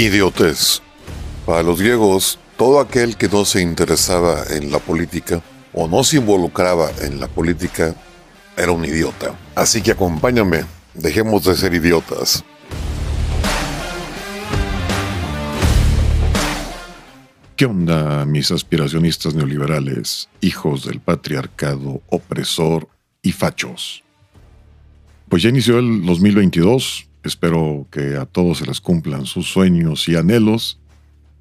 Idiotez. Para los griegos, todo aquel que no se interesaba en la política o no se involucraba en la política era un idiota. Así que acompáñame, dejemos de ser idiotas. ¿Qué onda, mis aspiracionistas neoliberales, hijos del patriarcado opresor y fachos? Pues ya inició el 2022, espero que a todos se les cumplan sus sueños y anhelos,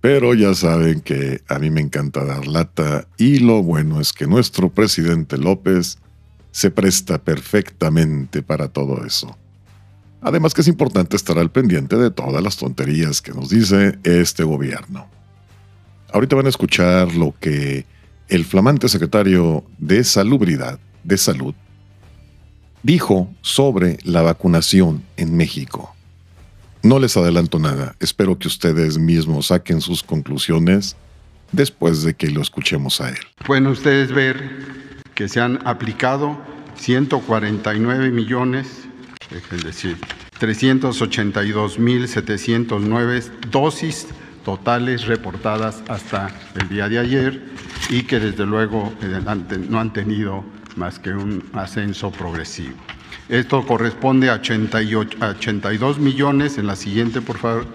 pero ya saben que a mí me encanta dar lata y lo bueno es que nuestro presidente López se presta perfectamente para todo eso. Además que es importante estar al pendiente de todas las tonterías que nos dice este gobierno. Ahorita van a escuchar lo que el flamante secretario de Salubridad, de Salud, dijo sobre la vacunación en México. No les adelanto nada, espero que ustedes mismos saquen sus conclusiones después de que lo escuchemos a él. Pueden ustedes ver que se han aplicado 149 millones, es decir, 382.709 dosis totales reportadas hasta el día de ayer y que desde luego eh, no han tenido más que un ascenso progresivo. Esto corresponde a, 82 millones, en la siguiente por favor,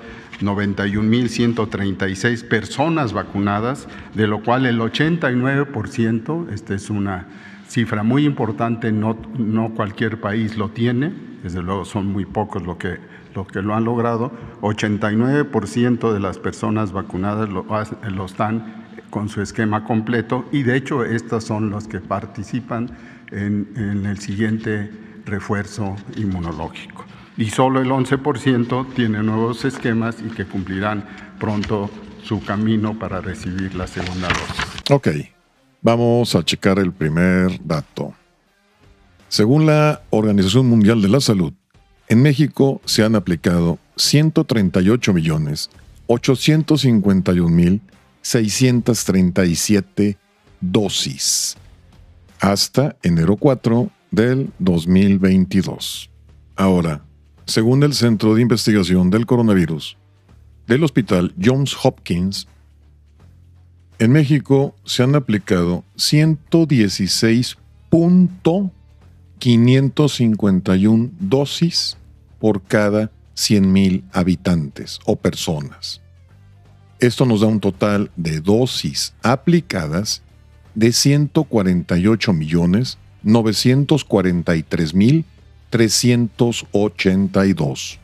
91.136 personas vacunadas, de lo cual el 89%, esta es una cifra muy importante, no, no cualquier país lo tiene, desde luego son muy pocos lo que los que lo han logrado, 89% de las personas vacunadas lo, lo, están con su esquema completo y de hecho estas son las que participan en, en el siguiente refuerzo inmunológico. Y solo el 11% tiene nuevos esquemas y que cumplirán pronto su camino para recibir la segunda dosis. Ok, vamos a checar el primer dato. Según la Organización Mundial de la Salud, en México se han aplicado 138 millones 851 mil 637 dosis hasta enero 4 del 2022. Ahora, según el Centro de Investigación del Coronavirus del Hospital Johns Hopkins, en México se han aplicado 116.551 dosis por cada 100.000 habitantes o personas. Esto nos da un total de dosis aplicadas de 148 millones 943.382.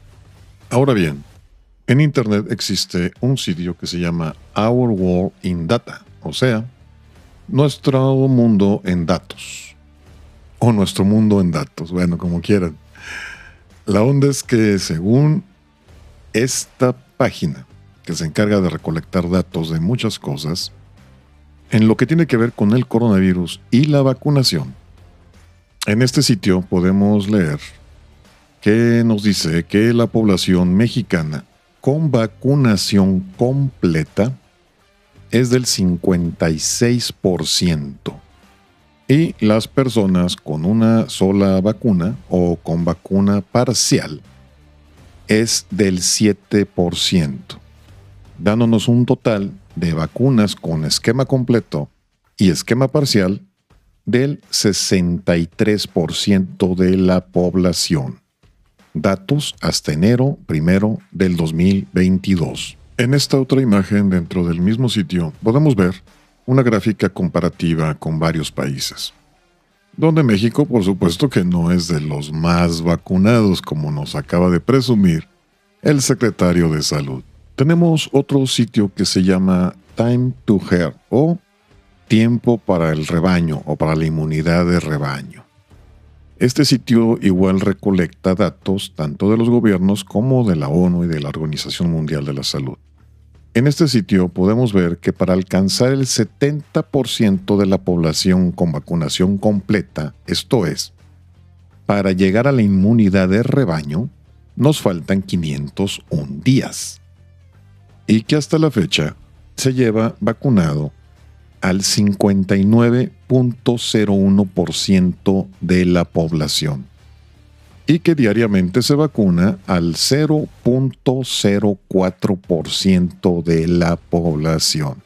Ahora bien, en Internet existe un sitio que se llama Our World in Data, o sea, nuestro mundo en datos. O nuestro mundo en datos, bueno, como quieran. La onda es que según esta página, que se encarga de recolectar datos de muchas cosas, en lo que tiene que ver con el coronavirus y la vacunación, en este sitio podemos leer que nos dice que la población mexicana con vacunación completa es del 56% y las personas con una sola vacuna o con vacuna parcial es del 7%, dándonos un total de vacunas con esquema completo y esquema parcial del 63% de la población. Datos hasta enero primero del 2022. En esta otra imagen dentro del mismo sitio podemos ver una gráfica comparativa con varios países, donde México por supuesto que no es de los más vacunados como nos acaba de presumir el secretario de salud. Tenemos otro sitio que se llama Time to Hear o tiempo para el rebaño o para la inmunidad de rebaño. Este sitio igual recolecta datos tanto de los gobiernos como de la ONU y de la Organización Mundial de la Salud. En este sitio podemos ver que para alcanzar el 70% de la población con vacunación completa, esto es, para llegar a la inmunidad de rebaño, nos faltan 501 días. Y que hasta la fecha se lleva vacunado al 59.01% de la población. y que diariamente se vacuna al 0.04% de la población.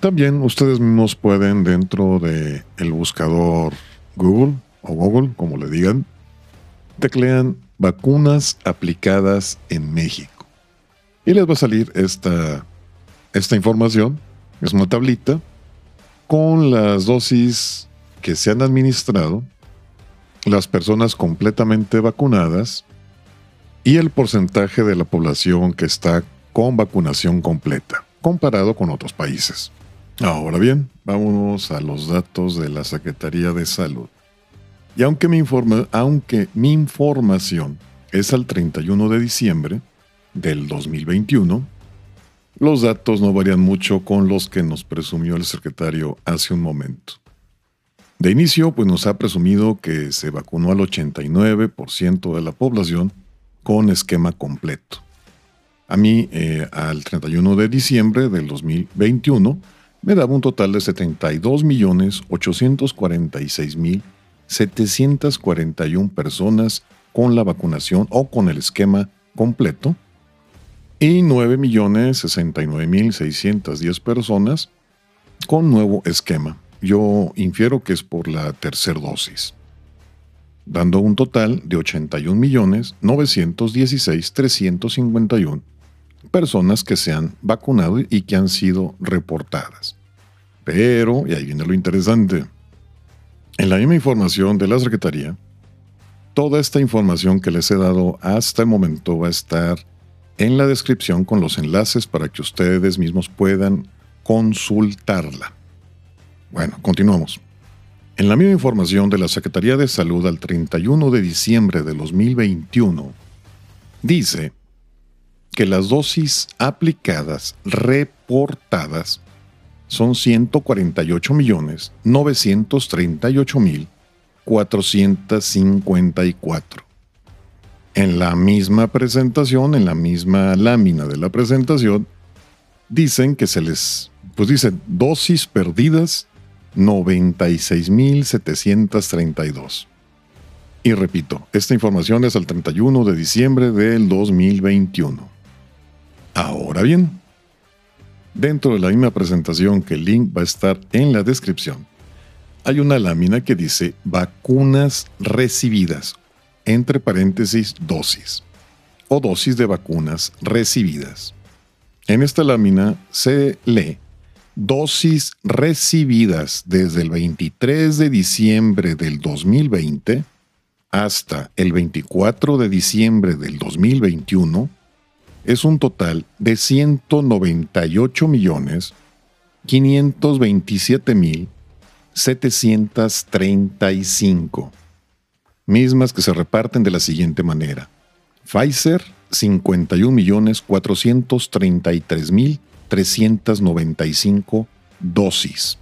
También ustedes mismos pueden dentro del el buscador Google o Google, como le digan, teclean vacunas aplicadas en México. Y les va a salir esta, esta información, es una tablita, con las dosis que se han administrado, las personas completamente vacunadas y el porcentaje de la población que está con vacunación completa, comparado con otros países. Ahora bien, vámonos a los datos de la Secretaría de Salud. Y aunque mi, aunque mi información es al 31 de diciembre del 2021, los datos no varían mucho con los que nos presumió el secretario hace un momento. De inicio, pues nos ha presumido que se vacunó al 89% de la población con esquema completo. A mí, eh, al 31 de diciembre del 2021, me daba un total de 72.846.741 personas con la vacunación o con el esquema completo y 9.069.610 personas con nuevo esquema. Yo infiero que es por la tercera dosis, dando un total de 81.916.351 personas que se han vacunado y que han sido reportadas. Pero, y ahí viene lo interesante, en la misma información de la Secretaría, toda esta información que les he dado hasta el momento va a estar en la descripción con los enlaces para que ustedes mismos puedan consultarla. Bueno, continuamos. En la misma información de la Secretaría de Salud al 31 de diciembre de 2021, dice que las dosis aplicadas reportadas son 148.938.454. En la misma presentación, en la misma lámina de la presentación, dicen que se les, pues dicen, dosis perdidas 96.732. Y repito, esta información es al 31 de diciembre del 2021. Ahora bien, dentro de la misma presentación que el link va a estar en la descripción, hay una lámina que dice vacunas recibidas, entre paréntesis dosis, o dosis de vacunas recibidas. En esta lámina se lee dosis recibidas desde el 23 de diciembre del 2020 hasta el 24 de diciembre del 2021 es un total de 198 millones 527 mil 735, mismas que se reparten de la siguiente manera. Pfizer 51 millones 433 mil 395 dosis.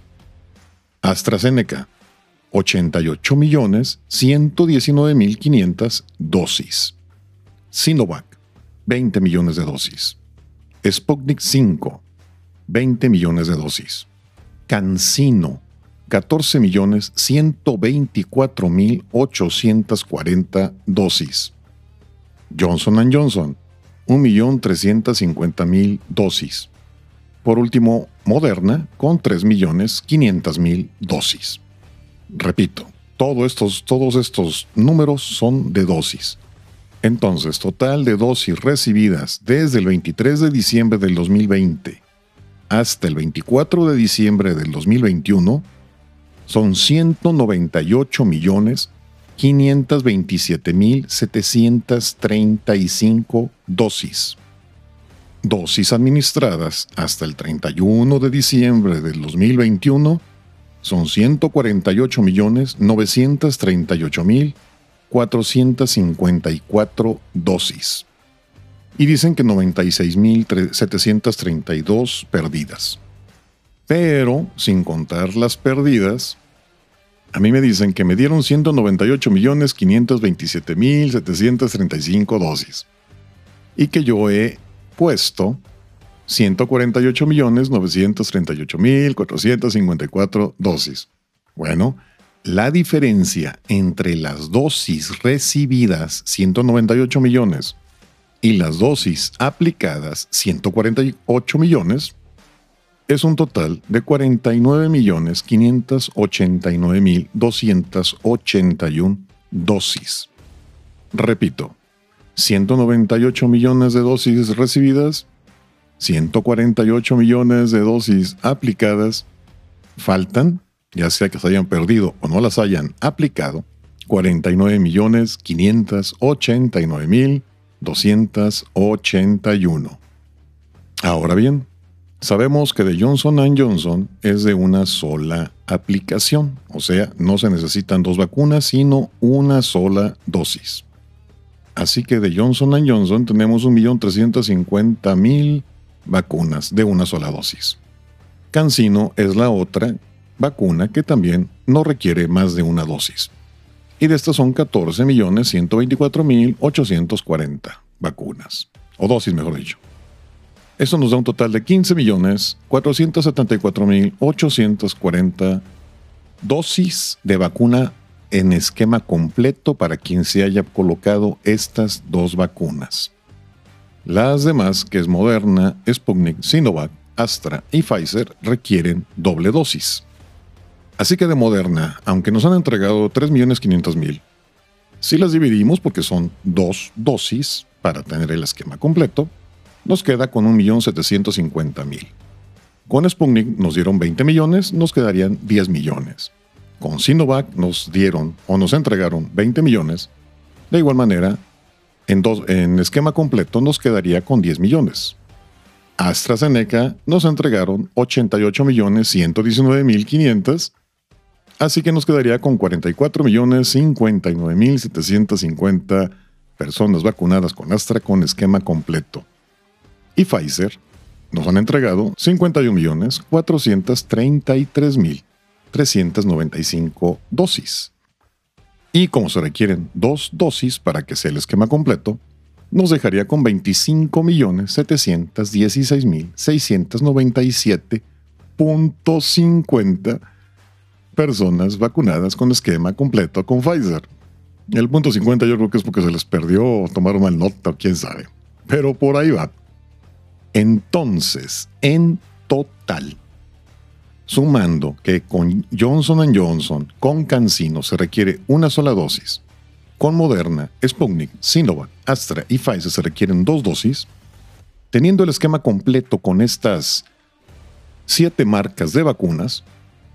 AstraZeneca 88 millones 119 mil 500 dosis. Sinovac 20 millones de dosis. Sputnik 5, 20 millones de dosis. Cancino, 14 millones 124 mil 840 dosis. Johnson Johnson, 1 millón 350 mil dosis. Por último, Moderna, con 3 millones 500 mil dosis. Repito, estos, todos estos números son de dosis. Entonces, total de dosis recibidas desde el 23 de diciembre del 2020 hasta el 24 de diciembre del 2021 son 198 millones 527 mil 735 dosis. Dosis administradas hasta el 31 de diciembre del 2021 son 148 millones 938 mil 454 dosis. Y dicen que 96.732 perdidas. Pero, sin contar las perdidas, a mí me dicen que me dieron 198.527.735 dosis. Y que yo he puesto 148.938.454 dosis. Bueno, la diferencia entre las dosis recibidas, 198 millones, y las dosis aplicadas, 148 millones, es un total de 49.589.281 dosis. Repito, 198 millones de dosis recibidas, 148 millones de dosis aplicadas, faltan, ya sea que se hayan perdido o no las hayan aplicado, 49 millones 589 mil 281. Ahora bien, Sabemos que de Johnson Johnson es de una sola aplicación, o sea, no se necesitan dos vacunas, sino una sola dosis. Así que de Johnson Johnson tenemos 1.350.000 vacunas de una sola dosis. CanSino es la otra vacuna que también no requiere más de una dosis. Y de estas son 14.124.840 vacunas, o dosis mejor dicho. Eso nos da un total de 15.474.840 dosis de vacuna en esquema completo para quien se haya colocado estas dos vacunas. Las demás, que es Moderna, Sputnik, Sinovac, Astra y Pfizer, requieren doble dosis. Así que de Moderna, aunque nos han entregado 3.500.000, si las dividimos porque son dos dosis para tener el esquema completo, nos queda con 1.750.000. Con Sputnik nos dieron 20 millones, nos quedarían 10 millones. Con Sinovac nos dieron o nos entregaron 20 millones. De igual manera, en, esquema completo nos quedaría con 10 millones. AstraZeneca nos entregaron 88 millones 119 mil 500, así que nos quedaría con 44 millones 59 mil 750 personas vacunadas con Astra con esquema completo y Pfizer nos han entregado 51.433.395 dosis. Y como se requieren dos dosis para que sea el esquema completo, nos dejaría con 25.716.697.50 personas vacunadas con esquema completo con Pfizer. El punto 50 yo creo que es porque se les perdió o tomaron mal nota quién sabe. Pero por ahí va. Entonces, en total, sumando que con Johnson Johnson, con Cancino se requiere una sola dosis, con Moderna, Sputnik, Sinovac, Astra y Pfizer se requieren dos dosis, teniendo el esquema completo con estas siete marcas de vacunas,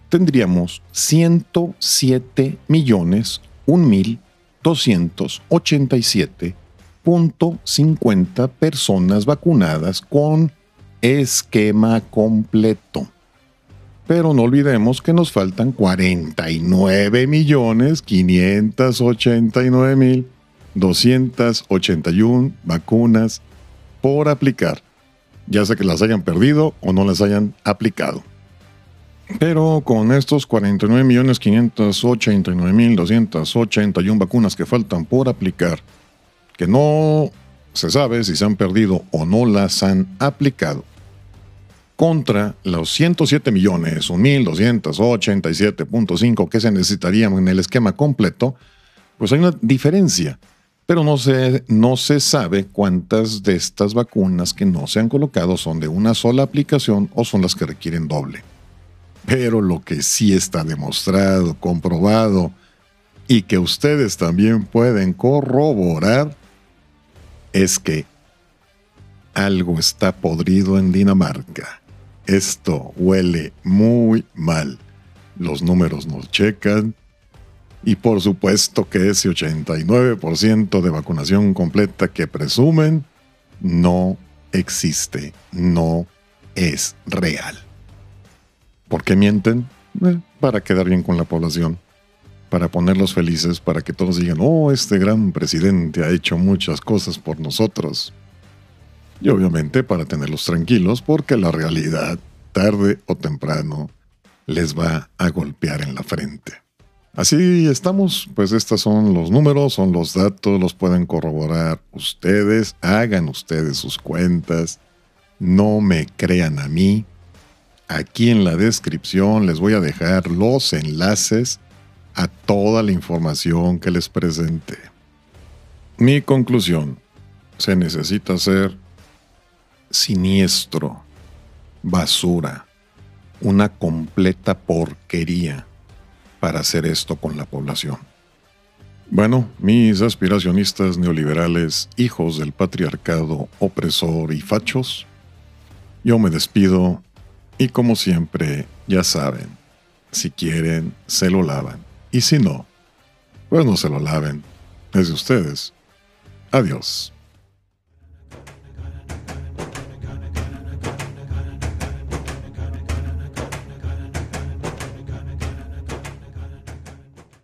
tendríamos 107 millones 1.287 50 personas vacunadas con esquema completo. Pero no olvidemos que nos faltan 49 millones 589 mil 281 vacunas por aplicar, ya sea que las hayan perdido o no las hayan aplicado. Pero con estos 49 millones 589 mil 281 vacunas que faltan por aplicar, que no se sabe si se han perdido o no las han aplicado, contra los 107 millones, 1.287.5 que se necesitarían en el esquema completo, pues hay una diferencia. Pero no se, no se sabe cuántas de estas vacunas que no se han colocado son de una sola aplicación o son las que requieren doble. Pero lo que sí está demostrado, comprobado y que ustedes también pueden corroborar es que algo está podrido en Dinamarca. Esto huele muy mal. Los números nos checan. Y por supuesto que ese 89% de vacunación completa que presumen no existe, no es real. ¿Por qué mienten? Eh, para quedar bien con la población para ponerlos felices, para que todos digan, oh, este gran presidente ha hecho muchas cosas por nosotros. Y obviamente para tenerlos tranquilos, porque la realidad, tarde o temprano, les va a golpear en la frente. Así estamos, pues estos son los números, son los datos, los pueden corroborar ustedes, hagan ustedes sus cuentas, no me crean a mí. Aquí en la descripción les voy a dejar los enlaces a toda la información que les presente. Mi conclusión, se necesita ser siniestro, basura, una completa porquería para hacer esto con la población. Bueno, mis aspiracionistas neoliberales, hijos del patriarcado opresor y fachos, yo me despido y como siempre, ya saben, si quieren, se lo lavan. Y si no, pues no se lo laven. Es de ustedes. Adiós.